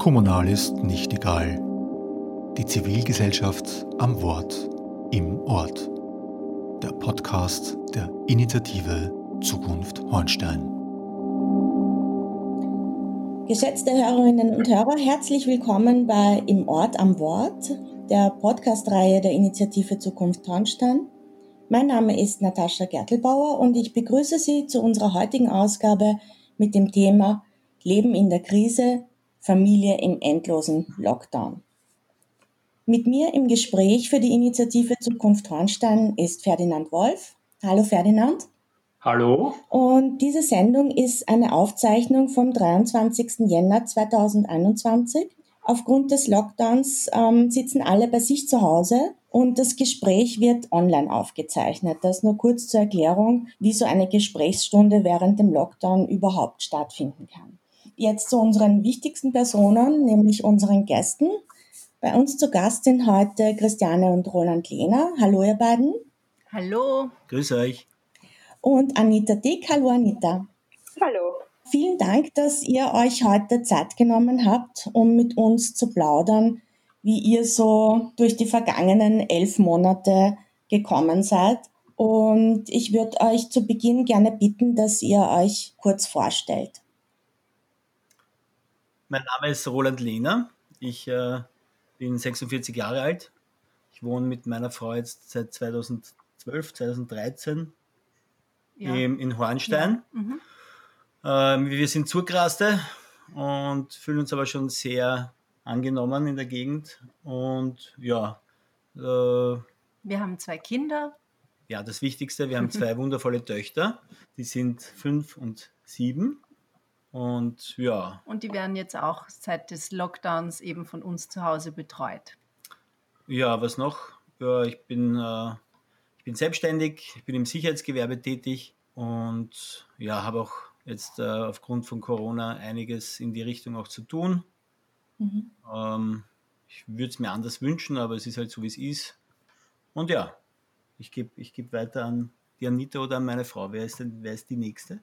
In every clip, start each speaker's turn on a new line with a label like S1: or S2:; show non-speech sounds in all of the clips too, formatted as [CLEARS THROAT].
S1: Kommunal ist nicht egal. Die Zivilgesellschaft am Wort im Ort. Der Podcast der Initiative Zukunft Hornstein.
S2: Geschätzte Hörerinnen und Hörer, herzlich willkommen bei Im Ort am Wort, der Podcast-Reihe der Initiative Zukunft Hornstein. Mein Name ist Natascha Gertelbauer und ich begrüße Sie zu unserer heutigen Ausgabe mit dem Thema Leben in der Krise, Familie im endlosen Lockdown. Mit mir im Gespräch für die Initiative Zukunft Hornstein ist Ferdinand Wolf. Hallo Ferdinand.
S3: Hallo.
S2: Und diese Sendung ist eine Aufzeichnung vom 23. Jänner 2021. Aufgrund des Lockdowns ähm, sitzen alle bei sich zu Hause und das Gespräch wird online aufgezeichnet. Das nur kurz zur Erklärung, wie so eine Gesprächsstunde während dem Lockdown überhaupt stattfinden kann. Jetzt zu unseren wichtigsten Personen, nämlich unseren Gästen. Bei uns zu Gast sind heute Christiane und Roland Lehner. Hallo ihr beiden.
S4: Hallo.
S3: Grüß euch.
S2: Und Anita Dick. Hallo Anita.
S5: Hallo.
S2: Vielen Dank, dass ihr euch heute Zeit genommen habt, um mit uns zu plaudern, wie ihr so durch die vergangenen elf Monate gekommen seid. Und ich würde euch zu Beginn gerne bitten, dass ihr euch kurz vorstellt.
S3: Mein Name ist Roland Lehner. Ich äh, bin 46 Jahre alt. Ich wohne mit meiner Frau jetzt seit 2012, 2013 ja. im, in Hornstein. Ja. Mhm. Ähm, wir sind Zurgraste und fühlen uns aber schon sehr angenommen in der Gegend. Und ja.
S4: Äh, wir haben zwei Kinder.
S3: Ja, das Wichtigste, wir haben zwei [LAUGHS] wundervolle Töchter. Die sind fünf und sieben. Und ja.
S4: Und die werden jetzt auch seit des Lockdowns eben von uns zu Hause betreut.
S3: Ja, was noch? Ja, ich bin, äh, ich bin selbstständig, ich bin im Sicherheitsgewerbe tätig und ja, habe auch jetzt äh, aufgrund von Corona einiges in die Richtung auch zu tun. Mhm. Ähm, ich würde es mir anders wünschen, aber es ist halt so, wie es ist. Und ja, ich gebe ich geb weiter an die Anita oder an meine Frau. Wer ist denn, wer ist die nächste?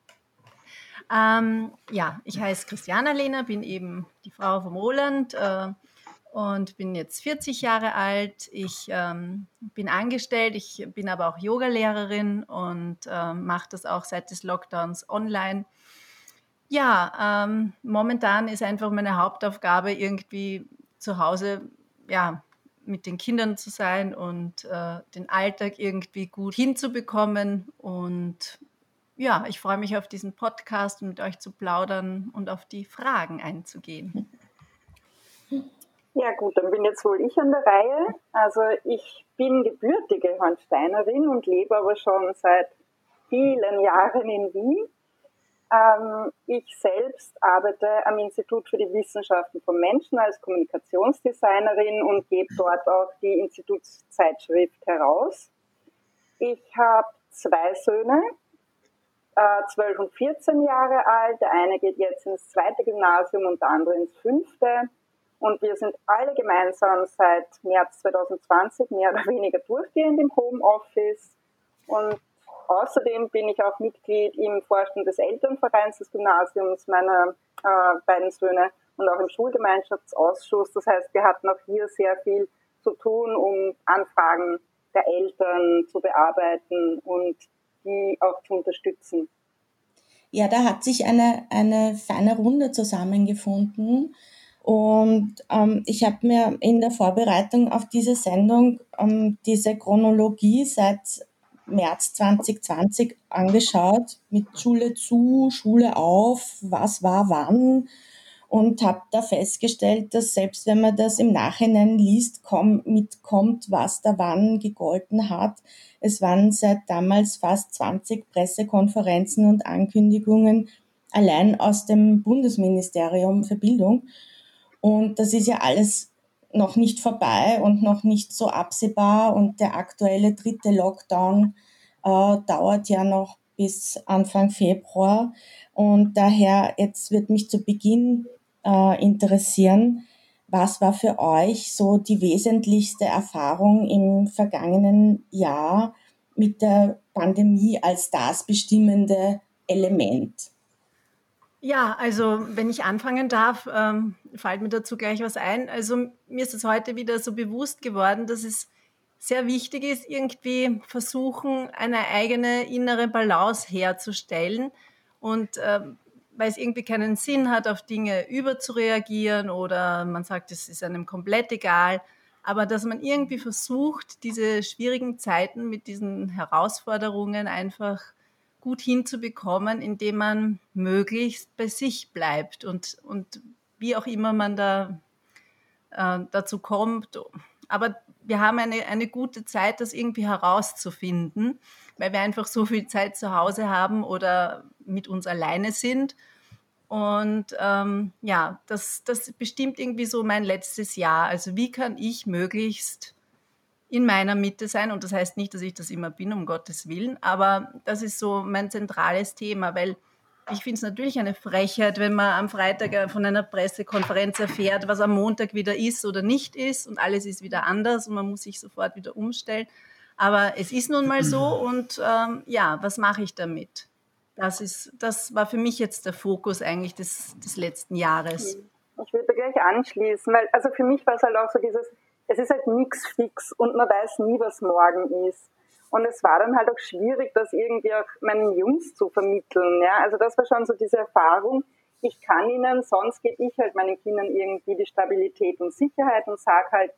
S4: Ähm, ja, ich heiße Christiana Lehner, bin eben die Frau vom Roland äh, und bin jetzt 40 Jahre alt. Ich ähm, bin angestellt, ich bin aber auch Yogalehrerin und äh, mache das auch seit des Lockdowns online. Ja, ähm, momentan ist einfach meine Hauptaufgabe irgendwie zu Hause, ja, mit den Kindern zu sein und äh, den Alltag irgendwie gut hinzubekommen und ja, ich freue mich auf diesen Podcast und mit euch zu plaudern und auf die Fragen einzugehen.
S5: Ja gut, dann bin jetzt wohl ich an der Reihe. Also ich bin gebürtige Hornsteinerin und lebe aber schon seit vielen Jahren in Wien. Ähm, ich selbst arbeite am Institut für die Wissenschaften von Menschen als Kommunikationsdesignerin und gebe dort auch die Institutszeitschrift heraus. Ich habe zwei Söhne, äh, 12 und 14 Jahre alt. Der eine geht jetzt ins zweite Gymnasium und der andere ins fünfte. Und wir sind alle gemeinsam seit März 2020 mehr oder weniger durchgehend im Homeoffice. Und außerdem bin ich auch Mitglied im Vorstand des Elternvereins des Gymnasiums meiner äh, beiden Söhne und auch im Schulgemeinschaftsausschuss. Das heißt, wir hatten auch hier sehr viel zu tun, um Anfragen der Eltern zu bearbeiten und die auch zu unterstützen.
S2: Ja, da hat sich eine, eine feine Runde zusammengefunden. Und ähm, ich habe mir in der Vorbereitung auf diese Sendung ähm, diese Chronologie seit März 2020 angeschaut, mit Schule zu, Schule auf, was war wann und habe da festgestellt, dass selbst wenn man das im Nachhinein liest, komm, mitkommt, was da wann gegolten hat. Es waren seit damals fast 20 Pressekonferenzen und Ankündigungen allein aus dem Bundesministerium für Bildung. Und das ist ja alles noch nicht vorbei und noch nicht so absehbar. Und der aktuelle dritte Lockdown äh, dauert ja noch bis Anfang Februar. Und daher, jetzt wird mich zu Beginn äh, interessieren. Was war für euch so die wesentlichste Erfahrung im vergangenen Jahr mit der Pandemie als das bestimmende Element?
S4: Ja, also wenn ich anfangen darf, ähm, fällt mir dazu gleich was ein. Also mir ist es heute wieder so bewusst geworden, dass es sehr wichtig ist, irgendwie versuchen, eine eigene innere Balance herzustellen und ähm, weil es irgendwie keinen Sinn hat, auf Dinge überzureagieren oder man sagt, es ist einem komplett egal, aber dass man irgendwie versucht, diese schwierigen Zeiten mit diesen Herausforderungen einfach gut hinzubekommen, indem man möglichst bei sich bleibt und, und wie auch immer man da äh, dazu kommt. Aber wir haben eine, eine gute Zeit, das irgendwie herauszufinden, weil wir einfach so viel Zeit zu Hause haben oder mit uns alleine sind. Und ähm, ja, das, das bestimmt irgendwie so mein letztes Jahr. Also wie kann ich möglichst in meiner Mitte sein? Und das heißt nicht, dass ich das immer bin, um Gottes Willen, aber das ist so mein zentrales Thema, weil ich finde es natürlich eine Frechheit, wenn man am Freitag äh, von einer Pressekonferenz erfährt, was am Montag wieder ist oder nicht ist und alles ist wieder anders und man muss sich sofort wieder umstellen. Aber es ist nun mal so [CLEARS THROAT] und ähm, ja, was mache ich damit? Das, ist, das war für mich jetzt der Fokus eigentlich des, des letzten Jahres.
S5: Ich würde gleich anschließen, weil also für mich war es halt auch so dieses, es ist halt nichts fix und man weiß nie, was morgen ist. Und es war dann halt auch schwierig, das irgendwie auch meinen Jungs zu vermitteln. Ja? Also das war schon so diese Erfahrung. Ich kann ihnen, sonst gebe ich halt meinen Kindern irgendwie die Stabilität und Sicherheit und sage halt,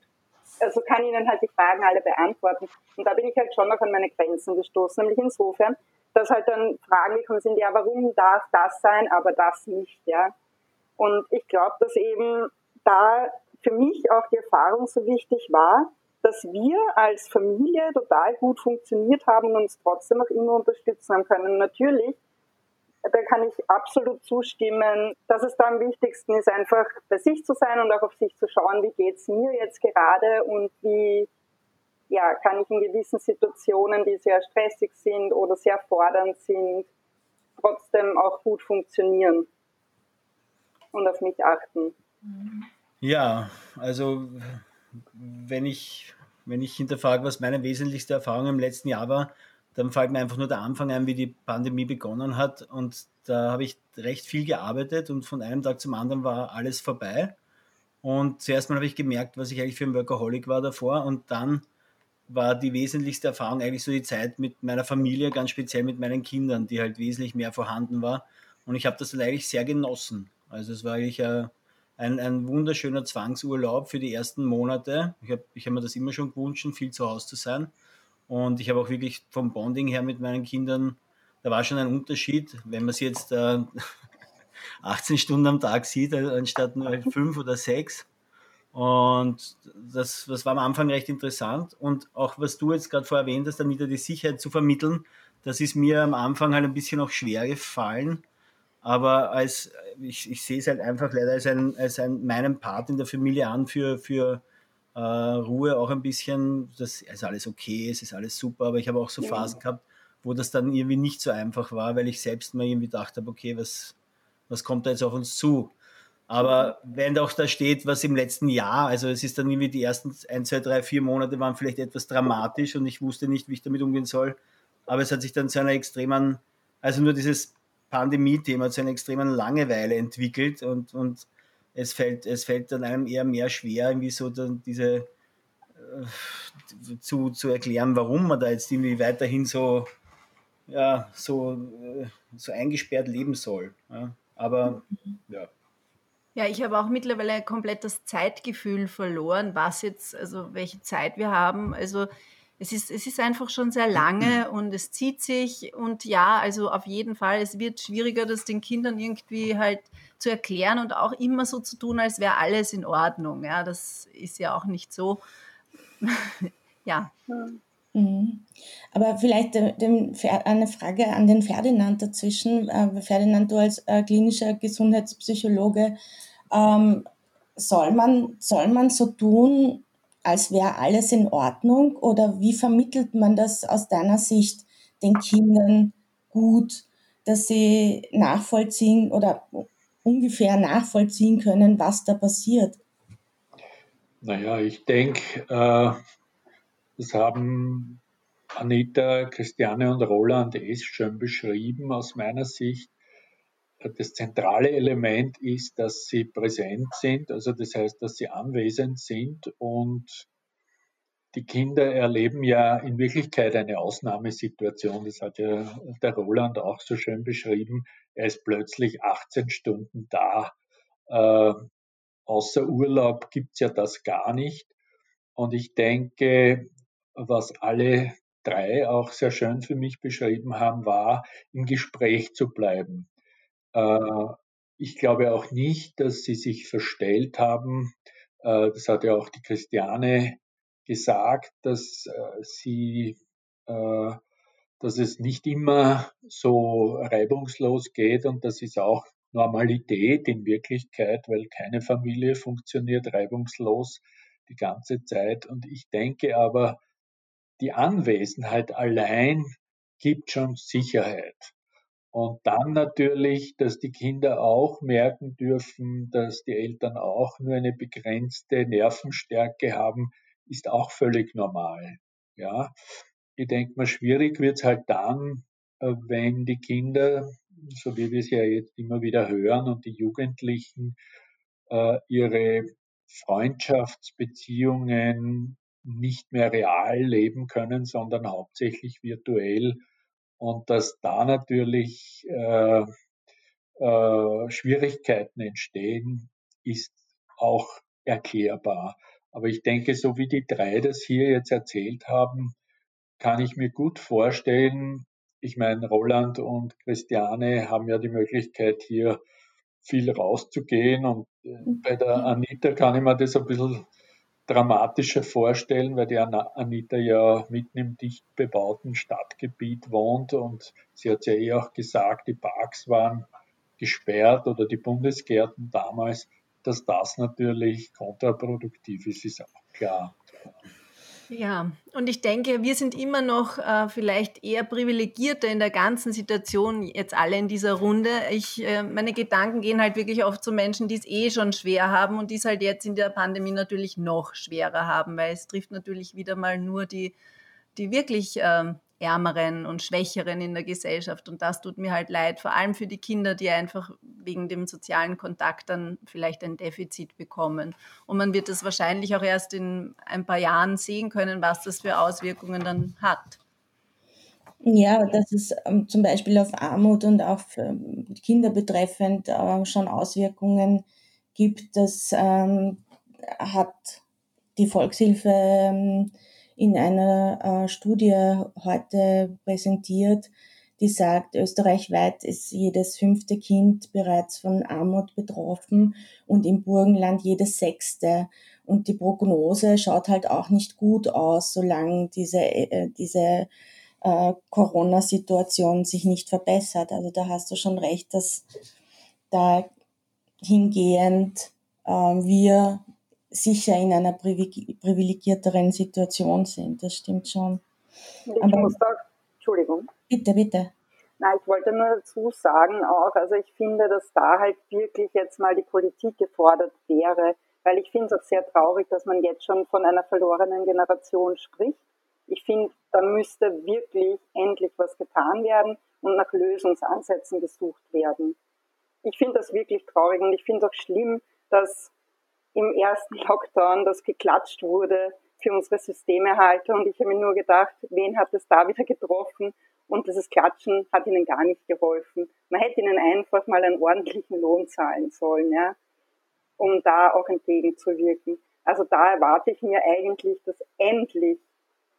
S5: also kann ihnen halt die Fragen alle beantworten. Und da bin ich halt schon noch an meine Grenzen gestoßen, nämlich insofern, dass halt dann Fragen gekommen sind, ja, warum darf das sein, aber das nicht, ja. Und ich glaube, dass eben da für mich auch die Erfahrung so wichtig war, dass wir als Familie total gut funktioniert haben und uns trotzdem auch immer unterstützen haben können. Natürlich, da kann ich absolut zustimmen, dass es da am wichtigsten ist, einfach bei sich zu sein und auch auf sich zu schauen, wie geht's mir jetzt gerade und wie ja, kann ich in gewissen Situationen, die sehr stressig sind oder sehr fordernd sind, trotzdem auch gut funktionieren und auf mich achten.
S3: Ja, also wenn ich, wenn ich hinterfrage, was meine wesentlichste Erfahrung im letzten Jahr war, dann fällt mir einfach nur der Anfang ein, wie die Pandemie begonnen hat. Und da habe ich recht viel gearbeitet und von einem Tag zum anderen war alles vorbei. Und zuerst mal habe ich gemerkt, was ich eigentlich für ein Workaholic war davor. Und dann war die wesentlichste Erfahrung eigentlich so die Zeit mit meiner Familie, ganz speziell mit meinen Kindern, die halt wesentlich mehr vorhanden war. Und ich habe das dann eigentlich sehr genossen. Also es war eigentlich ein, ein, ein wunderschöner Zwangsurlaub für die ersten Monate. Ich habe ich hab mir das immer schon gewünscht, viel zu Hause zu sein. Und ich habe auch wirklich vom Bonding her mit meinen Kindern, da war schon ein Unterschied, wenn man sie jetzt äh, [LAUGHS] 18 Stunden am Tag sieht, äh, anstatt nur [LAUGHS] fünf oder sechs. Und das, das war am Anfang recht interessant. Und auch was du jetzt gerade vorher erwähnt hast, Anita, die Sicherheit zu vermitteln, das ist mir am Anfang halt ein bisschen auch schwer gefallen. Aber als, ich, ich sehe es halt einfach leider als, ein, als ein, meinen Part in der Familie an für, für äh, Ruhe auch ein bisschen. Das ist alles okay, es ist alles super, aber ich habe auch so Phasen gehabt, wo das dann irgendwie nicht so einfach war, weil ich selbst mal irgendwie gedacht habe, okay, was, was kommt da jetzt auf uns zu? Aber wenn doch da steht, was im letzten Jahr, also es ist dann irgendwie die ersten ein, zwei, drei, vier Monate waren vielleicht etwas dramatisch und ich wusste nicht, wie ich damit umgehen soll. Aber es hat sich dann zu einer extremen, also nur dieses Pandemie-Thema zu einer extremen Langeweile entwickelt und, und es fällt, es fällt dann einem eher mehr schwer, irgendwie so dann diese äh, zu, zu erklären, warum man da jetzt irgendwie weiterhin so, ja, so, äh, so eingesperrt leben soll. Ja. Aber ja.
S4: Ja, ich habe auch mittlerweile komplett das Zeitgefühl verloren, was jetzt, also welche Zeit wir haben. Also es ist, es ist einfach schon sehr lange und es zieht sich und ja, also auf jeden Fall, es wird schwieriger, das den Kindern irgendwie halt zu erklären und auch immer so zu tun, als wäre alles in Ordnung. Ja, das ist ja auch nicht so. [LAUGHS] ja.
S2: Mhm. Aber vielleicht äh, eine Frage an den Ferdinand dazwischen. Äh, Ferdinand, du als äh, klinischer Gesundheitspsychologe, ähm, soll, man, soll man so tun, als wäre alles in Ordnung? Oder wie vermittelt man das aus deiner Sicht den Kindern gut, dass sie nachvollziehen oder ungefähr nachvollziehen können, was da passiert?
S6: Naja, ich denke, äh, das haben Anita, Christiane und Roland es schon beschrieben aus meiner Sicht. das zentrale Element ist, dass sie präsent sind, also das heißt, dass sie anwesend sind und die Kinder erleben ja in Wirklichkeit eine Ausnahmesituation. Das hat ja der Roland auch so schön beschrieben. Er ist plötzlich 18 Stunden da. Äh, außer Urlaub gibt's ja das gar nicht. Und ich denke, was alle drei auch sehr schön für mich beschrieben haben, war, im Gespräch zu bleiben. Äh, ich glaube auch nicht, dass sie sich verstellt haben. Äh, das hat ja auch die Christiane gesagt, dass äh, sie, äh, dass es nicht immer so reibungslos geht und das ist auch Normalität in Wirklichkeit, weil keine Familie funktioniert reibungslos die ganze Zeit. Und ich denke aber, die Anwesenheit allein gibt schon Sicherheit. Und dann natürlich, dass die Kinder auch merken dürfen, dass die Eltern auch nur eine begrenzte Nervenstärke haben, ist auch völlig normal. Ja, ich denke mal, schwierig wird es halt dann, äh, wenn die Kinder, so wie wir es ja jetzt immer wieder hören, und die Jugendlichen äh, ihre Freundschaftsbeziehungen nicht mehr real leben können, sondern hauptsächlich virtuell. Und dass da natürlich äh, äh, Schwierigkeiten entstehen, ist auch erklärbar. Aber ich denke, so wie die drei das hier jetzt erzählt haben, kann ich mir gut vorstellen, ich meine, Roland und Christiane haben ja die Möglichkeit, hier viel rauszugehen. Und äh, bei der mhm. Anita kann ich mir das ein bisschen dramatischer vorstellen, weil die Anita ja mitten im dicht bebauten Stadtgebiet wohnt und sie hat ja eh auch gesagt, die Parks waren gesperrt oder die Bundesgärten damals dass das natürlich kontraproduktiv ist, ist auch klar.
S4: Ja, und ich denke, wir sind immer noch äh, vielleicht eher privilegierter in der ganzen Situation, jetzt alle in dieser Runde. Ich, äh, meine Gedanken gehen halt wirklich oft zu Menschen, die es eh schon schwer haben und die es halt jetzt in der Pandemie natürlich noch schwerer haben, weil es trifft natürlich wieder mal nur die, die wirklich ähm, Ärmeren und Schwächeren in der Gesellschaft. Und das tut mir halt leid, vor allem für die Kinder, die einfach wegen dem sozialen Kontakt dann vielleicht ein Defizit bekommen. Und man wird das wahrscheinlich auch erst in ein paar Jahren sehen können, was das für Auswirkungen dann hat.
S2: Ja, dass es ähm, zum Beispiel auf Armut und auch Kinder betreffend äh, schon Auswirkungen gibt, das ähm, hat die Volkshilfe ähm, in einer äh, Studie heute präsentiert, die sagt, österreichweit ist jedes fünfte Kind bereits von Armut betroffen und im Burgenland jedes sechste. Und die Prognose schaut halt auch nicht gut aus, solange diese, äh, diese äh, Corona-Situation sich nicht verbessert. Also da hast du schon recht, dass da hingehend äh, wir sicher in einer privilegierteren Situation sind. Das stimmt schon.
S5: Ich Aber, muss da, Entschuldigung.
S2: Bitte, bitte.
S5: Nein, ich wollte nur dazu sagen auch, also ich finde, dass da halt wirklich jetzt mal die Politik gefordert wäre, weil ich finde es auch sehr traurig, dass man jetzt schon von einer verlorenen Generation spricht. Ich finde, da müsste wirklich endlich was getan werden und nach Lösungsansätzen gesucht werden. Ich finde das wirklich traurig und ich finde es auch schlimm, dass im ersten Lockdown, dass geklatscht wurde für unsere Systemerhalter. Und ich habe mir nur gedacht, wen hat es da wieder getroffen? Und dieses Klatschen hat ihnen gar nicht geholfen. Man hätte ihnen einfach mal einen ordentlichen Lohn zahlen sollen, ja, um da auch entgegenzuwirken. Also da erwarte ich mir eigentlich, dass endlich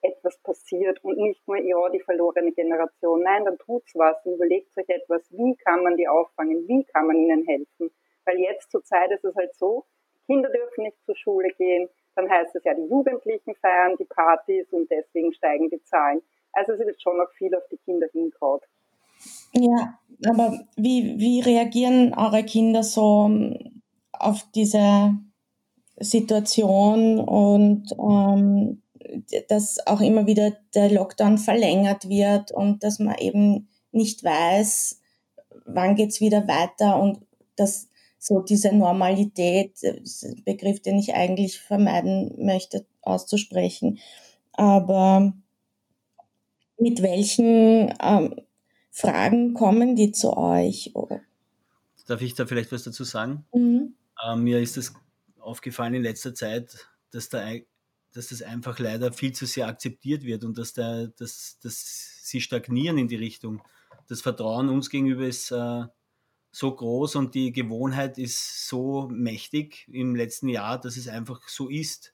S5: etwas passiert und nicht nur, ja, die verlorene Generation. Nein, dann tut's was und überlegt euch etwas, wie kann man die auffangen, wie kann man ihnen helfen. Weil jetzt zur Zeit ist es halt so, Kinder dürfen nicht zur Schule gehen, dann heißt es ja, die Jugendlichen feiern die Partys und deswegen steigen die Zahlen. Also es wird schon noch viel auf die Kinder hinkaut.
S2: Ja, aber wie, wie reagieren eure Kinder so ähm, auf diese Situation und ähm, dass auch immer wieder der Lockdown verlängert wird und dass man eben nicht weiß, wann geht es wieder weiter und dass so diese Normalität, äh, Begriff, den ich eigentlich vermeiden möchte auszusprechen. Aber mit welchen ähm, Fragen kommen die zu euch?
S3: darf ich da vielleicht was dazu sagen? Mhm. Äh, mir ist das aufgefallen in letzter Zeit, dass, da, dass das einfach leider viel zu sehr akzeptiert wird und dass, da, dass, dass sie stagnieren in die Richtung. Das Vertrauen uns gegenüber ist äh, so groß und die Gewohnheit ist so mächtig im letzten Jahr, dass es einfach so ist.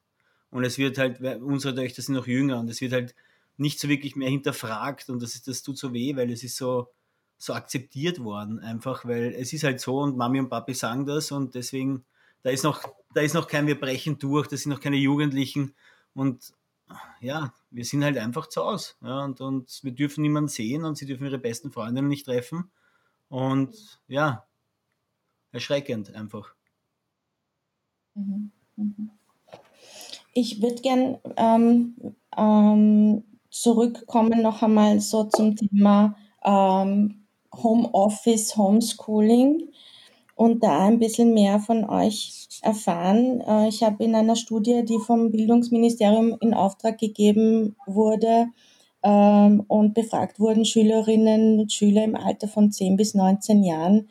S3: Und es wird halt, unsere Töchter sind noch jünger und es wird halt nicht so wirklich mehr hinterfragt und das, ist, das tut so weh, weil es ist so, so akzeptiert worden, einfach, weil es ist halt so und Mami und Papi sagen das und deswegen, da ist noch, da ist noch kein Wir brechen durch, das sind noch keine Jugendlichen und ja, wir sind halt einfach zu Hause ja, und, und wir dürfen niemanden sehen und sie dürfen ihre besten Freundinnen nicht treffen und ja, erschreckend einfach.
S2: Mhm. Mhm. Ich würde gern ähm, ähm, zurückkommen noch einmal so zum Thema ähm, Homeoffice, Homeschooling und da ein bisschen mehr von euch erfahren. Äh, ich habe in einer Studie, die vom Bildungsministerium in Auftrag gegeben wurde ähm, und befragt wurden Schülerinnen und Schüler im Alter von 10 bis 19 Jahren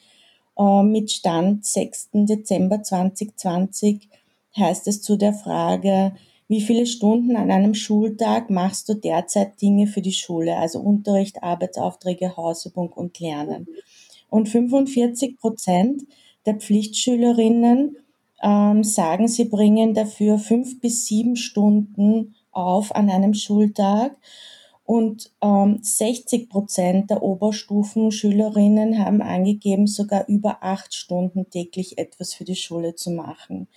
S2: äh, mit Stand 6. Dezember 2020, heißt es zu der Frage, wie viele Stunden an einem Schultag machst du derzeit Dinge für die Schule, also Unterricht, Arbeitsaufträge, Hausübung und Lernen? Und 45 Prozent der Pflichtschülerinnen ähm, sagen, sie bringen dafür fünf bis sieben Stunden auf an einem Schultag. Und ähm, 60 Prozent der Oberstufenschülerinnen haben angegeben, sogar über acht Stunden täglich etwas für die Schule zu machen.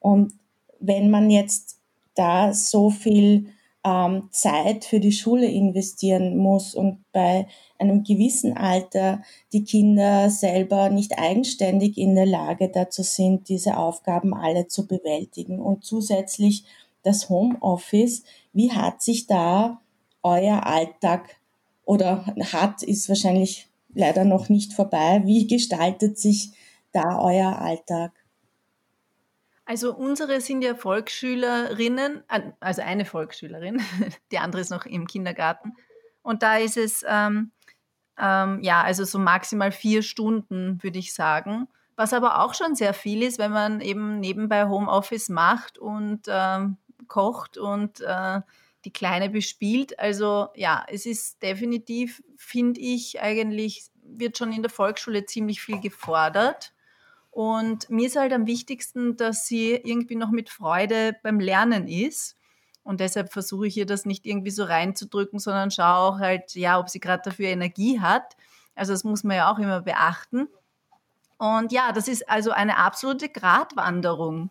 S2: Und wenn man jetzt da so viel ähm, Zeit für die Schule investieren muss und bei einem gewissen Alter die Kinder selber nicht eigenständig in der Lage dazu sind, diese Aufgaben alle zu bewältigen. Und zusätzlich das Homeoffice, wie hat sich da euer Alltag oder hat, ist wahrscheinlich leider noch nicht vorbei, wie gestaltet sich da euer Alltag?
S4: Also unsere sind ja Volksschülerinnen, also eine Volksschülerin, [LAUGHS] die andere ist noch im Kindergarten. Und da ist es, ähm, ähm, ja, also so maximal vier Stunden, würde ich sagen. Was aber auch schon sehr viel ist, wenn man eben nebenbei Homeoffice macht und ähm, kocht und äh, die Kleine bespielt. Also ja, es ist definitiv, finde ich, eigentlich wird schon in der Volksschule ziemlich viel gefordert. Und mir ist halt am wichtigsten, dass sie irgendwie noch mit Freude beim Lernen ist. Und deshalb versuche ich ihr das nicht irgendwie so reinzudrücken, sondern schaue auch halt, ja, ob sie gerade dafür Energie hat. Also das muss man ja auch immer beachten. Und ja, das ist also eine absolute Gratwanderung.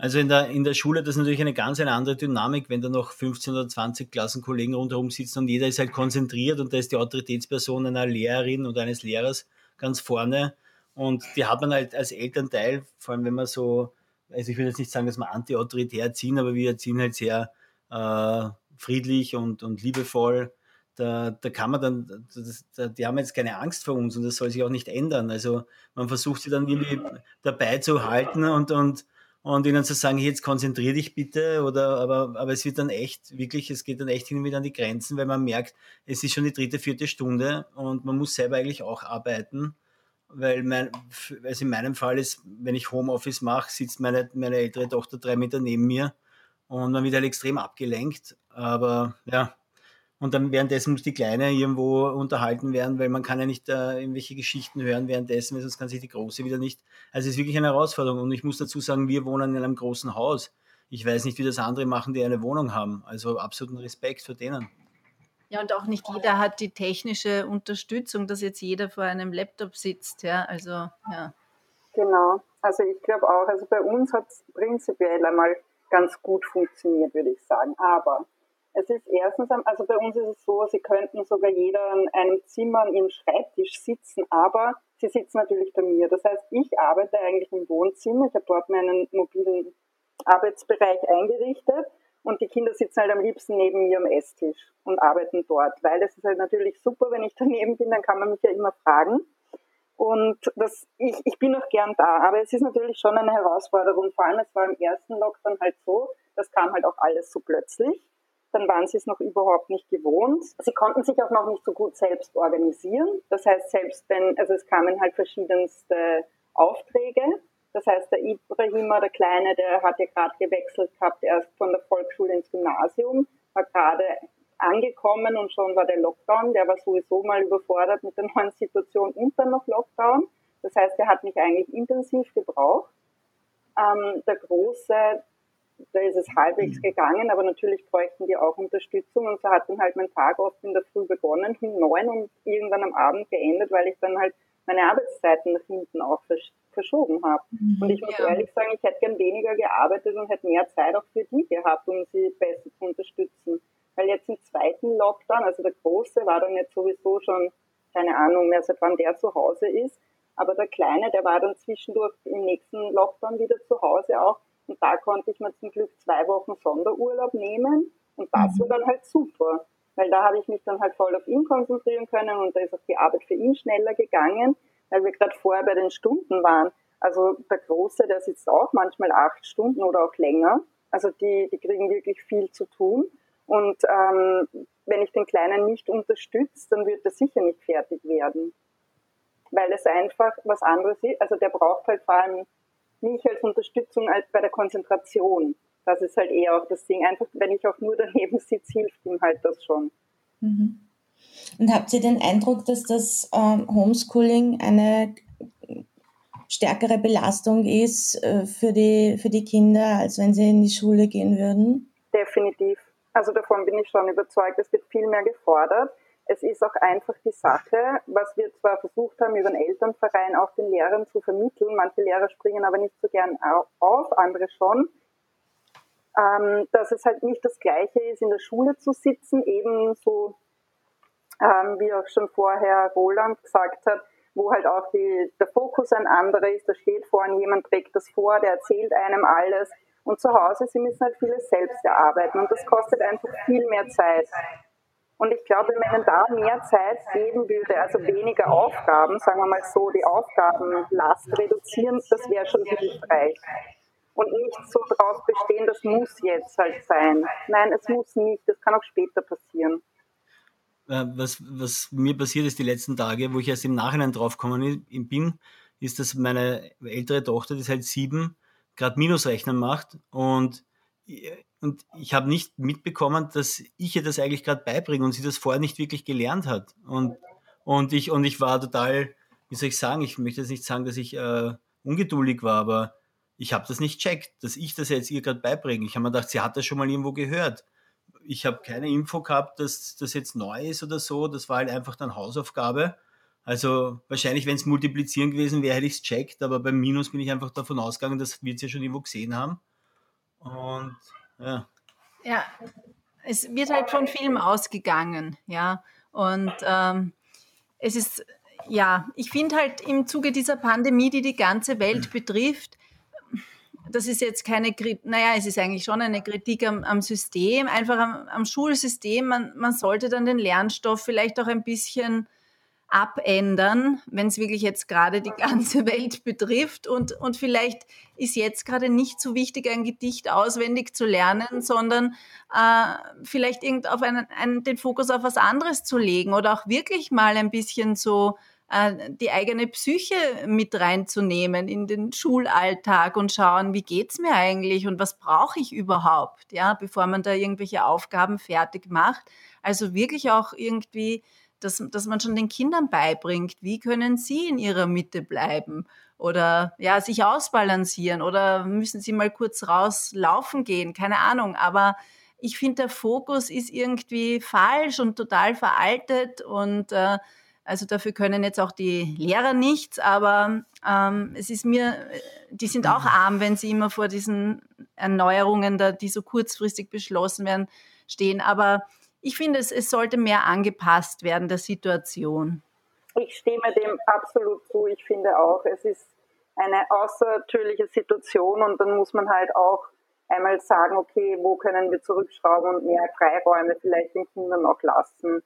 S3: Also in der, in der Schule, das ist natürlich eine ganz eine andere Dynamik, wenn da noch 15 oder 20 Klassenkollegen rundherum sitzen und jeder ist halt konzentriert und da ist die Autoritätsperson einer Lehrerin oder eines Lehrers ganz vorne und die hat man halt als Elternteil, vor allem wenn man so, also ich will jetzt nicht sagen, dass wir anti-autoritär erziehen, aber wir erziehen halt sehr äh, friedlich und, und liebevoll. Da, da kann man dann, das, da, die haben jetzt keine Angst vor uns und das soll sich auch nicht ändern. Also man versucht sie dann irgendwie dabei zu halten und, und, und ihnen zu sagen, jetzt konzentrier dich bitte, oder aber, aber es wird dann echt, wirklich, es geht dann echt hin wieder an die Grenzen, weil man merkt, es ist schon die dritte, vierte Stunde und man muss selber eigentlich auch arbeiten weil mein, also in meinem Fall ist, wenn ich Homeoffice mache, sitzt meine, meine ältere Tochter drei Meter neben mir und man wird halt extrem abgelenkt. Aber ja, und dann währenddessen muss die Kleine irgendwo unterhalten werden, weil man kann ja nicht äh, irgendwelche Geschichten hören währenddessen, weil sonst kann sich die Große wieder nicht. Also es ist wirklich eine Herausforderung. Und ich muss dazu sagen, wir wohnen in einem großen Haus. Ich weiß nicht, wie das andere machen, die eine Wohnung haben. Also absoluten Respekt für denen.
S4: Ja, und auch nicht jeder hat die technische Unterstützung, dass jetzt jeder vor einem Laptop sitzt. Ja, also, ja.
S5: Genau. Also ich glaube auch, also bei uns hat es prinzipiell einmal ganz gut funktioniert, würde ich sagen. Aber es ist erstens, also bei uns ist es so, sie könnten sogar jeder in einem Zimmer an ihrem Schreibtisch sitzen, aber sie sitzen natürlich bei mir. Das heißt, ich arbeite eigentlich im Wohnzimmer. Ich habe dort meinen mobilen Arbeitsbereich eingerichtet und die Kinder sitzen halt am liebsten neben mir am Esstisch und arbeiten dort, weil es ist halt natürlich super, wenn ich daneben bin, dann kann man mich ja immer fragen. Und das, ich, ich bin auch gern da, aber es ist natürlich schon eine Herausforderung. Vor allem, es war im ersten Lockdown halt so, das kam halt auch alles so plötzlich. Dann waren sie es noch überhaupt nicht gewohnt. Sie konnten sich auch noch nicht so gut selbst organisieren. Das heißt, selbst wenn, also es kamen halt verschiedenste Aufträge. Das heißt, der Ibrahima, der Kleine, der hat ja gerade gewechselt gehabt, erst von der Volksschule ins Gymnasium, war gerade angekommen und schon war der Lockdown. Der war sowieso mal überfordert mit der neuen Situation und dann noch Lockdown. Das heißt, er hat mich eigentlich intensiv gebraucht. Ähm, der Große, da ist es halbwegs gegangen, aber natürlich bräuchten die auch Unterstützung und so hat dann halt mein Tag oft in der Früh begonnen, um neun und irgendwann am Abend geendet, weil ich dann halt meine Arbeitszeiten nach hinten auch versch verschoben habe. Mhm. Und ich muss ja. ehrlich sagen, ich hätte gern weniger gearbeitet und hätte mehr Zeit auch für die gehabt, um sie besser zu unterstützen. Weil jetzt im zweiten Lockdown, also der Große war dann jetzt sowieso schon, keine Ahnung mehr, seit wann der zu Hause ist, aber der Kleine, der war dann zwischendurch im nächsten Lockdown wieder zu Hause auch. Und da konnte ich mir zum Glück zwei Wochen Sonderurlaub nehmen. Und das mhm. war dann halt super. Weil da habe ich mich dann halt voll auf ihn konzentrieren können und da ist auch die Arbeit für ihn schneller gegangen, weil wir gerade vorher bei den Stunden waren. Also der Große, der sitzt auch manchmal acht Stunden oder auch länger. Also die, die kriegen wirklich viel zu tun. Und ähm, wenn ich den Kleinen nicht unterstütze, dann wird er sicher nicht fertig werden weil es einfach was anderes ist. Also der braucht halt vor allem mich als Unterstützung als bei der Konzentration. Das ist halt eher auch das Ding. Einfach, wenn ich auch nur daneben [LAUGHS] sitze, hilft ihm halt das schon.
S2: Mhm. Und habt ihr den Eindruck, dass das ähm, Homeschooling eine stärkere Belastung ist äh, für, die, für die Kinder, als wenn sie in die Schule gehen würden?
S5: Definitiv. Also davon bin ich schon überzeugt. Es wird viel mehr gefordert. Es ist auch einfach die Sache, was wir zwar versucht haben, über den Elternverein auch den Lehrern zu vermitteln. Manche Lehrer springen aber nicht so gern auf, andere schon. Ähm, dass es halt nicht das Gleiche ist, in der Schule zu sitzen, ebenso ähm, wie auch schon vorher Roland gesagt hat, wo halt auch die, der Fokus ein anderer ist. Da steht vorne jemand, trägt das vor, der erzählt einem alles. Und zu Hause, sie müssen halt vieles selbst erarbeiten und das kostet einfach viel mehr Zeit. Und ich glaube, wenn man da mehr Zeit geben würde, also weniger Aufgaben, sagen wir mal so, die Aufgabenlast reduzieren, das wäre schon hilfreich. Und nicht so darauf bestehen, das muss jetzt halt sein. Nein, es muss nicht, das kann auch später passieren.
S3: Äh, was, was mir passiert ist die letzten Tage, wo ich erst im Nachhinein draufgekommen bin, ist, dass meine ältere Tochter, die ist halt sieben, gerade Minusrechnen macht und und ich habe nicht mitbekommen, dass ich ihr das eigentlich gerade beibringe und sie das vorher nicht wirklich gelernt hat. Und, und, ich, und ich war total, wie soll ich sagen, ich möchte jetzt nicht sagen, dass ich äh, ungeduldig war, aber ich habe das nicht checkt, dass ich das jetzt ihr gerade beibringe. Ich habe mir gedacht, sie hat das schon mal irgendwo gehört. Ich habe keine Info gehabt, dass das jetzt neu ist oder so. Das war halt einfach dann Hausaufgabe. Also wahrscheinlich, wenn es multiplizieren gewesen wäre, hätte ich es checkt, aber beim Minus bin ich einfach davon ausgegangen, dass wir es ja schon irgendwo gesehen haben. Und ja.
S4: Ja, es wird halt von Film ausgegangen, ja. Und ähm, es ist, ja, ich finde halt im Zuge dieser Pandemie, die die ganze Welt betrifft, das ist jetzt keine Kritik, naja, es ist eigentlich schon eine Kritik am, am System, einfach am, am Schulsystem. Man, man sollte dann den Lernstoff vielleicht auch ein bisschen abändern, wenn es wirklich jetzt gerade die ganze [LAUGHS] Welt betrifft. Und, und vielleicht ist jetzt gerade nicht so wichtig, ein Gedicht auswendig zu lernen, sondern äh, vielleicht irgend auf einen, einen, den Fokus auf was anderes zu legen oder auch wirklich mal ein bisschen so äh, die eigene Psyche mit reinzunehmen in den Schulalltag und schauen, wie geht's mir eigentlich und was brauche ich überhaupt, ja, bevor man da irgendwelche Aufgaben fertig macht. Also wirklich auch irgendwie dass, dass man schon den Kindern beibringt, wie können sie in ihrer Mitte bleiben oder ja, sich ausbalancieren oder müssen sie mal kurz rauslaufen gehen, keine Ahnung. Aber ich finde, der Fokus ist irgendwie falsch und total veraltet und äh, also dafür können jetzt auch die Lehrer nichts, aber ähm, es ist mir, die sind auch mhm. arm, wenn sie immer vor diesen Erneuerungen, da, die so kurzfristig beschlossen werden, stehen. Aber ich finde, es, es sollte mehr angepasst werden der Situation.
S5: Ich stimme dem absolut zu. Ich finde auch, es ist eine außertürliche Situation und dann muss man halt auch einmal sagen, okay, wo können wir zurückschrauben und mehr Freiräume vielleicht den Kindern auch lassen.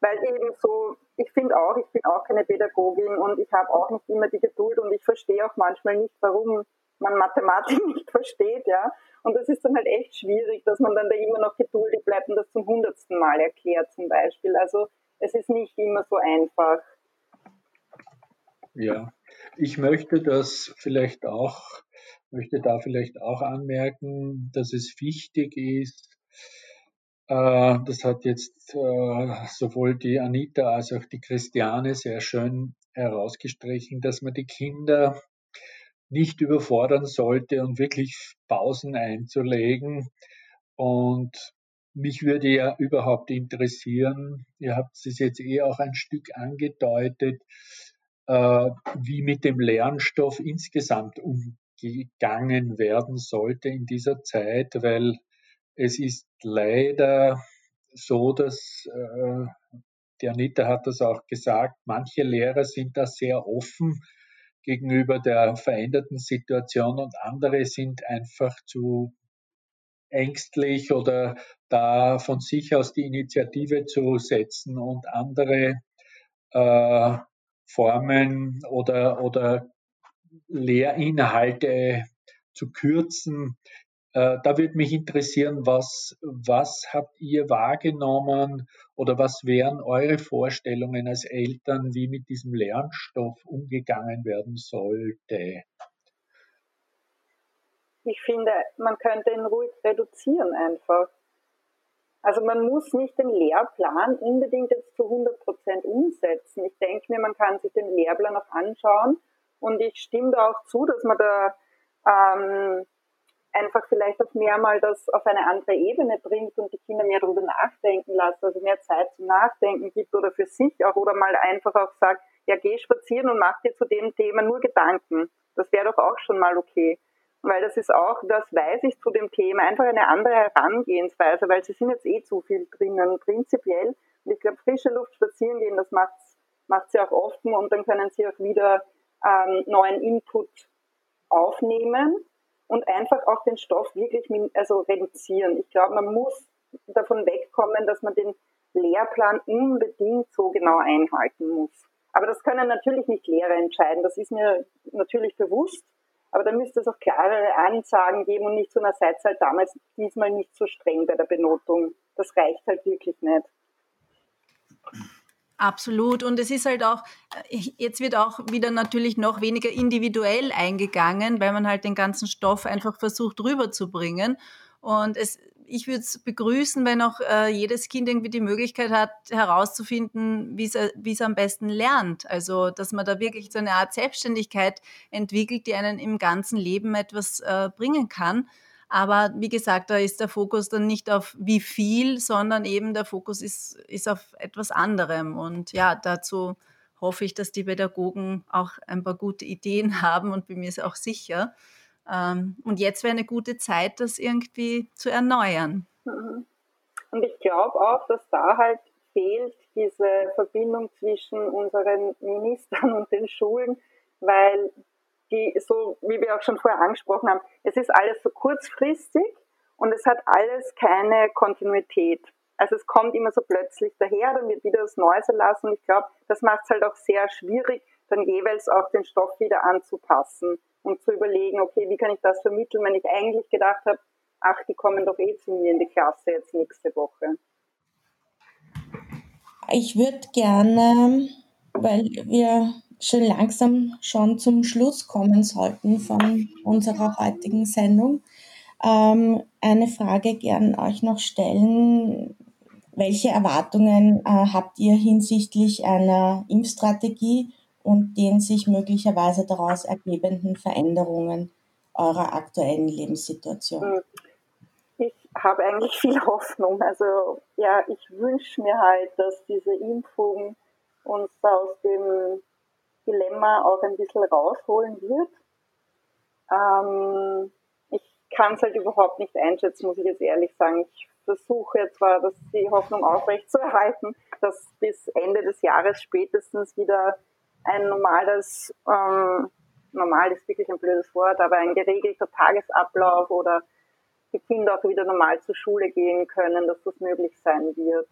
S5: Weil eben so, ich finde auch, ich bin auch keine Pädagogin und ich habe auch nicht immer die Geduld und ich verstehe auch manchmal nicht, warum man Mathematik [LAUGHS] nicht versteht, ja. Und das ist dann halt echt schwierig, dass man dann da immer noch geduldig bleibt und das zum hundertsten Mal erklärt zum Beispiel. Also es ist nicht immer so einfach.
S6: Ja, Ich möchte das vielleicht auch, möchte da vielleicht auch anmerken, dass es wichtig ist, äh, das hat jetzt äh, sowohl die Anita als auch die Christiane sehr schön herausgestrichen, dass man die Kinder nicht überfordern sollte und wirklich Pausen einzulegen. Und mich würde ja überhaupt interessieren, ihr habt es jetzt eh auch ein Stück angedeutet, äh, wie mit dem Lernstoff insgesamt umgegangen werden sollte in dieser Zeit, weil es ist leider so, dass äh, die Anita hat das auch gesagt, manche Lehrer sind da sehr offen gegenüber der veränderten Situation und andere sind einfach zu ängstlich oder da von sich aus die Initiative zu setzen und andere äh, Formen oder, oder Lehrinhalte zu kürzen. Äh, da würde mich interessieren, was, was habt ihr wahrgenommen oder was wären eure Vorstellungen als Eltern, wie mit diesem Lernstoff umgegangen werden sollte?
S5: Ich finde, man könnte ihn ruhig reduzieren einfach. Also man muss nicht den Lehrplan unbedingt jetzt zu 100 Prozent umsetzen. Ich denke mir, man kann sich den Lehrplan auch anschauen und ich stimme da auch zu, dass man da ähm, einfach vielleicht auch mehr mal das auf eine andere Ebene bringt und die Kinder mehr darüber nachdenken lässt, also mehr Zeit zum Nachdenken gibt oder für sich auch oder mal einfach auch sagt, ja, geh spazieren und mach dir zu dem Thema nur Gedanken. Das wäre doch auch schon mal okay. Weil das ist auch, das weiß ich zu dem Thema, einfach eine andere Herangehensweise, weil sie sind jetzt eh zu viel drinnen, prinzipiell. Und ich glaube, frische Luft spazieren gehen, das macht, macht sie auch offen und dann können sie auch wieder ähm, neuen Input aufnehmen und einfach auch den Stoff wirklich also reduzieren. Ich glaube, man muss davon wegkommen, dass man den Lehrplan unbedingt so genau einhalten muss. Aber das können natürlich nicht Lehrer entscheiden. Das ist mir natürlich bewusst. Aber da müsste es auch klarere Ansagen geben und nicht so einer Seite halt damals diesmal nicht so streng bei der Benotung. Das reicht halt wirklich nicht.
S4: Absolut. Und es ist halt auch, äh, jetzt wird auch wieder natürlich noch weniger individuell eingegangen, weil man halt den ganzen Stoff einfach versucht rüberzubringen. Und es, ich würde es begrüßen, wenn auch äh, jedes Kind irgendwie die Möglichkeit hat, herauszufinden, wie es am besten lernt. Also, dass man da wirklich so eine Art Selbstständigkeit entwickelt, die einen im ganzen Leben etwas äh, bringen kann. Aber wie gesagt, da ist der Fokus dann nicht auf wie viel, sondern eben der Fokus ist, ist auf etwas anderem. Und ja, dazu hoffe ich, dass die Pädagogen auch ein paar gute Ideen [LAUGHS] haben und bei mir auch sicher. Ähm, und jetzt wäre eine gute Zeit, das irgendwie zu erneuern.
S5: Mhm. Und ich glaube auch, dass da halt fehlt diese Verbindung zwischen unseren Ministern [LAUGHS] und den Schulen, weil die, so wie wir auch schon vorher angesprochen haben, es ist alles so kurzfristig und es hat alles keine Kontinuität. Also es kommt immer so plötzlich daher, dann wird wieder das Neues erlassen. Ich glaube, das macht es halt auch sehr schwierig, dann jeweils auch den Stoff wieder anzupassen und zu überlegen, okay, wie kann ich das vermitteln, wenn ich eigentlich gedacht habe, ach, die kommen doch eh zu mir in die Klasse jetzt nächste Woche.
S2: Ich würde gerne, weil wir schon langsam schon zum Schluss kommen sollten von unserer heutigen Sendung, ähm, eine Frage gern euch noch stellen. Welche Erwartungen äh, habt ihr hinsichtlich einer Impfstrategie und den sich möglicherweise daraus ergebenden Veränderungen eurer aktuellen Lebenssituation?
S5: Ich habe eigentlich viel Hoffnung. Also ja, ich wünsche mir halt, dass diese Impfung uns aus dem Dilemma auch ein bisschen rausholen wird. Ähm, ich kann es halt überhaupt nicht einschätzen, muss ich jetzt ehrlich sagen. Ich versuche zwar, dass die Hoffnung aufrechtzuerhalten, dass bis Ende des Jahres spätestens wieder ein normales, ähm, normal ist wirklich ein blödes Wort, aber ein geregelter Tagesablauf oder die Kinder auch wieder normal zur Schule gehen können, dass das möglich sein wird.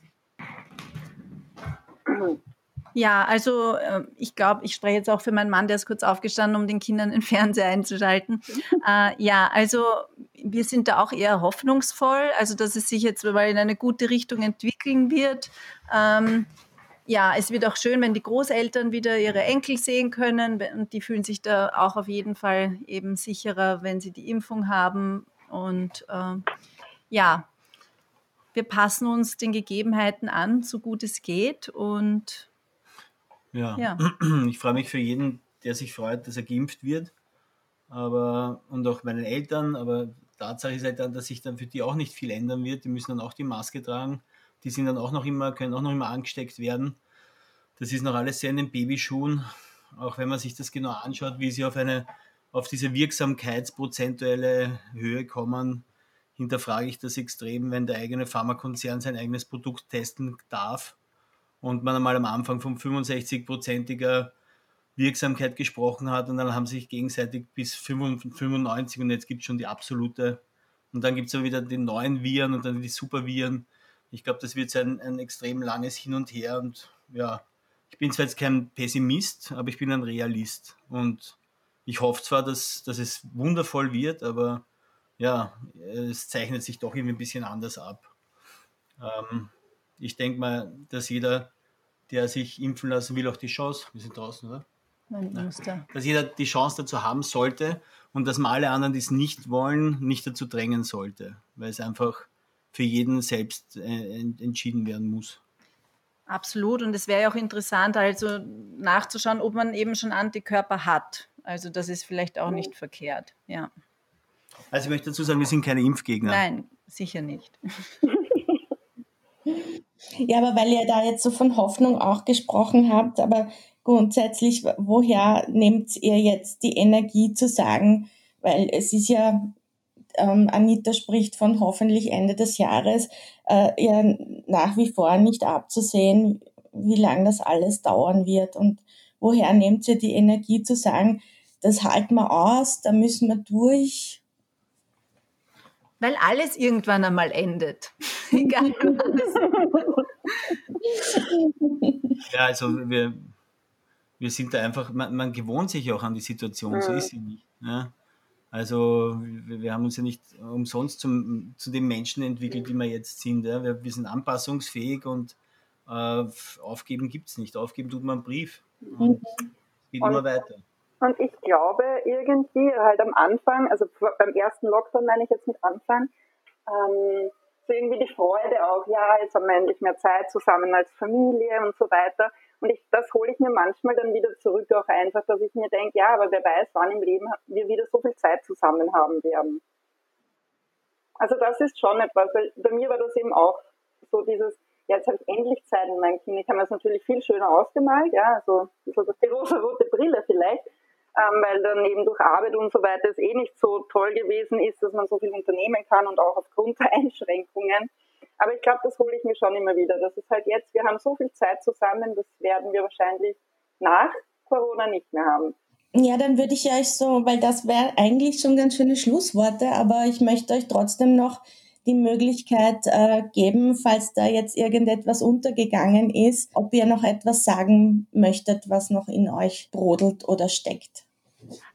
S4: Ja, also äh, ich glaube, ich spreche jetzt auch für meinen Mann, der ist kurz aufgestanden, um den Kindern den [LAUGHS] Fernseher einzuschalten. Äh, ja, also wir sind da auch eher hoffnungsvoll, also dass es sich jetzt mal in eine gute Richtung entwickeln wird. Ähm, ja, es wird auch schön, wenn die Großeltern wieder ihre Enkel sehen können und die fühlen sich da auch auf jeden Fall eben sicherer, wenn sie die Impfung haben. Und äh, ja, wir passen uns den Gegebenheiten an, so gut es geht. Und
S3: ja, ja. [CLEARS THROAT] ich freue mich für jeden, der sich freut, dass er geimpft wird. Aber, und auch meinen Eltern, aber Tatsache ist halt dann, dass sich dann für die auch nicht viel ändern wird. Die müssen dann auch die Maske tragen. Die sind dann auch noch immer, können auch noch immer angesteckt werden. Das ist noch alles sehr in den Babyschuhen. Auch wenn man sich das genau anschaut, wie sie auf eine, auf diese wirksamkeitsprozentuelle Höhe kommen, hinterfrage ich das extrem, wenn der eigene Pharmakonzern sein eigenes Produkt testen darf und man einmal am Anfang von 65-prozentiger Wirksamkeit gesprochen hat und dann haben sich gegenseitig bis 95 und jetzt gibt es schon die absolute. Und dann gibt es aber wieder die neuen Viren und dann die Superviren. Ich glaube, das wird ein, ein extrem langes Hin und Her und ja, ich bin zwar jetzt kein Pessimist, aber ich bin ein Realist und ich hoffe zwar, dass, dass es wundervoll wird, aber ja, es zeichnet sich doch irgendwie ein bisschen anders ab. Ähm, ich denke mal, dass jeder, der sich impfen lassen will, auch die Chance, wir sind draußen, oder? Dass jeder die Chance dazu haben sollte und dass man alle anderen, die es nicht wollen, nicht dazu drängen sollte, weil es einfach für jeden selbst äh, entschieden werden muss.
S4: Absolut. Und es wäre ja auch interessant, also nachzuschauen, ob man eben schon Antikörper hat. Also das ist vielleicht auch nicht verkehrt. Ja.
S3: Also ich möchte dazu sagen, wir sind keine Impfgegner.
S4: Nein, sicher nicht. [LAUGHS]
S2: ja, aber weil ihr da jetzt so von Hoffnung auch gesprochen habt, aber grundsätzlich, woher nehmt ihr jetzt die Energie zu sagen, weil es ist ja, ähm, Anita spricht von hoffentlich Ende des Jahres, äh, ja nach wie vor nicht abzusehen, wie lange das alles dauern wird. Und woher nehmt ihr die Energie zu sagen, das halten wir aus, da müssen wir durch
S4: weil alles irgendwann einmal endet. [LAUGHS]
S3: Egal ja, also wir, wir sind da einfach, man, man gewohnt sich auch an die Situation, ja. so ist sie nicht. Ja? Also wir, wir, haben uns ja nicht umsonst zum, zu den Menschen entwickelt, die wir jetzt sind. Ja? Wir, wir sind anpassungsfähig und äh, aufgeben gibt es nicht. Aufgeben tut man einen Brief. Und mhm. geht immer weiter.
S5: Und ich glaube irgendwie halt am Anfang, also beim ersten Lockdown meine ich jetzt mit Anfang, ähm, so irgendwie die Freude auch, ja, jetzt haben wir endlich mehr Zeit zusammen als Familie und so weiter. Und ich, das hole ich mir manchmal dann wieder zurück, auch einfach, dass ich mir denke, ja, aber wer weiß, wann im Leben wir wieder so viel Zeit zusammen haben werden. Also das ist schon etwas, weil bei mir war das eben auch so dieses, ja, jetzt habe ich endlich Zeit mit meinen Kindern. Ich habe mir das natürlich viel schöner ausgemalt, ja, also so die rosa-rote Brille vielleicht ähm, weil dann eben durch Arbeit und so weiter es eh nicht so toll gewesen ist, dass man so viel unternehmen kann und auch aufgrund der [LAUGHS] Einschränkungen. Aber ich glaube, das hole ich mir schon immer wieder. Das ist halt jetzt, wir haben so viel Zeit zusammen, das werden wir wahrscheinlich nach Corona nicht mehr haben.
S2: Ja, dann würde ich euch so, weil das wäre eigentlich schon ganz schöne Schlussworte, aber ich möchte euch trotzdem noch die Möglichkeit äh, geben, falls da jetzt irgendetwas untergegangen ist, ob ihr noch etwas sagen möchtet, was noch in euch brodelt oder steckt.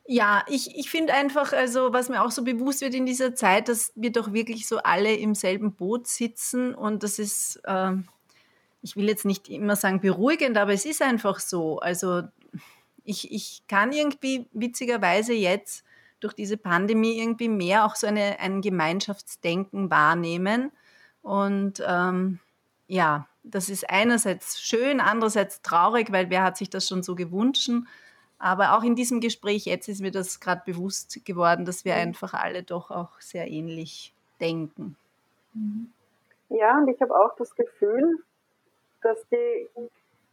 S4: Ja, ich, ich finde einfach, also was mir auch so bewusst wird in dieser Zeit, dass wir doch wirklich so alle im selben Boot sitzen und das ist, äh, ich will jetzt nicht immer sagen beruhigend, aber es ist einfach so. Also ich, ich kann irgendwie witzigerweise jetzt durch diese Pandemie irgendwie mehr auch so eine, ein Gemeinschaftsdenken wahrnehmen. Und ähm, ja, das ist einerseits schön, andererseits traurig, weil wer hat sich das schon so gewünscht. Aber auch in diesem Gespräch jetzt ist mir das gerade bewusst geworden, dass wir einfach alle doch auch sehr ähnlich denken.
S5: Ja, und ich habe auch das Gefühl, dass die,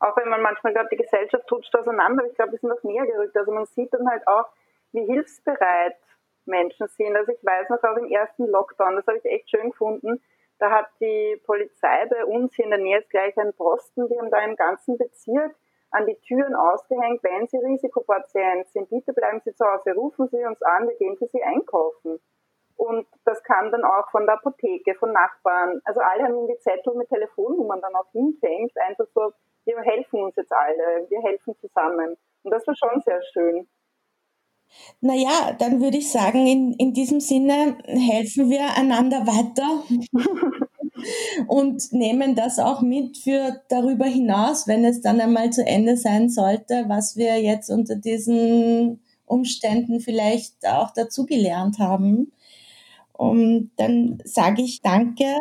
S5: auch wenn man manchmal glaubt, die Gesellschaft rutscht auseinander, ich glaube, wir sind noch näher gerückt. Also man sieht dann halt auch, wie hilfsbereit Menschen sind. Also ich weiß noch auch im ersten Lockdown, das habe ich echt schön gefunden, da hat die Polizei bei uns hier in der Nähe ist gleich ein Posten, die haben da im ganzen Bezirk an die Türen ausgehängt, wenn Sie Risikopatient sind, bitte bleiben Sie zu Hause, rufen Sie uns an, wir gehen für Sie einkaufen. Und das kam dann auch von der Apotheke, von Nachbarn. Also alle haben die Zettel mit Telefonnummern dann auch hingehängt, einfach so, wir helfen uns jetzt alle, wir helfen zusammen. Und das war schon sehr schön.
S2: Naja, dann würde ich sagen, in, in diesem Sinne helfen wir einander weiter. [LAUGHS] und nehmen das auch mit für darüber hinaus, wenn es dann einmal zu Ende sein sollte, was wir jetzt unter diesen Umständen vielleicht auch dazugelernt haben. Und dann sage ich danke,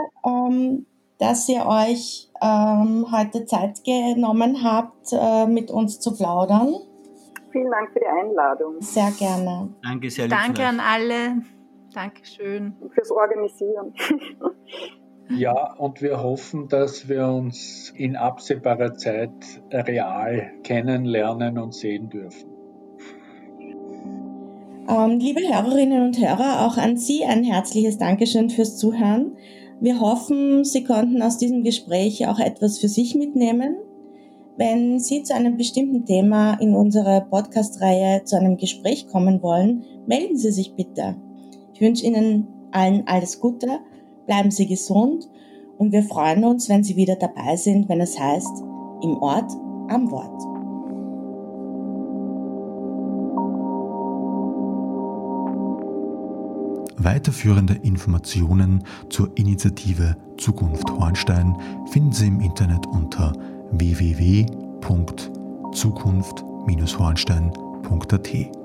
S2: dass ihr euch ähm, heute Zeit genommen habt, äh, mit uns zu plaudern.
S5: Vielen Dank für die Einladung.
S2: Sehr gerne.
S3: Danke sehr.
S4: Danke an alle. Dankeschön.
S5: Und fürs Organisieren. [LAUGHS]
S6: Ja, und wir hoffen, dass wir uns in absehbarer Zeit real kennenlernen und sehen dürfen.
S2: Ähm, liebe Hörerinnen und Hörer, auch an Sie ein herzliches Dankeschön fürs Zuhören. Wir hoffen, Sie konnten aus diesem Gespräch auch etwas für sich mitnehmen. Wenn Sie zu einem bestimmten Thema in unserer Podcast-Reihe zu einem Gespräch kommen wollen, melden Sie sich bitte. Ich wünsche Ihnen allen alles Gute, bleiben Sie gesund und wir freuen uns, wenn Sie wieder dabei sind, wenn es heißt, im Ort am Wort.
S1: Weiterführende Informationen zur Initiative Zukunft Hornstein finden Sie im Internet unter www.zukunft-hornstein.at.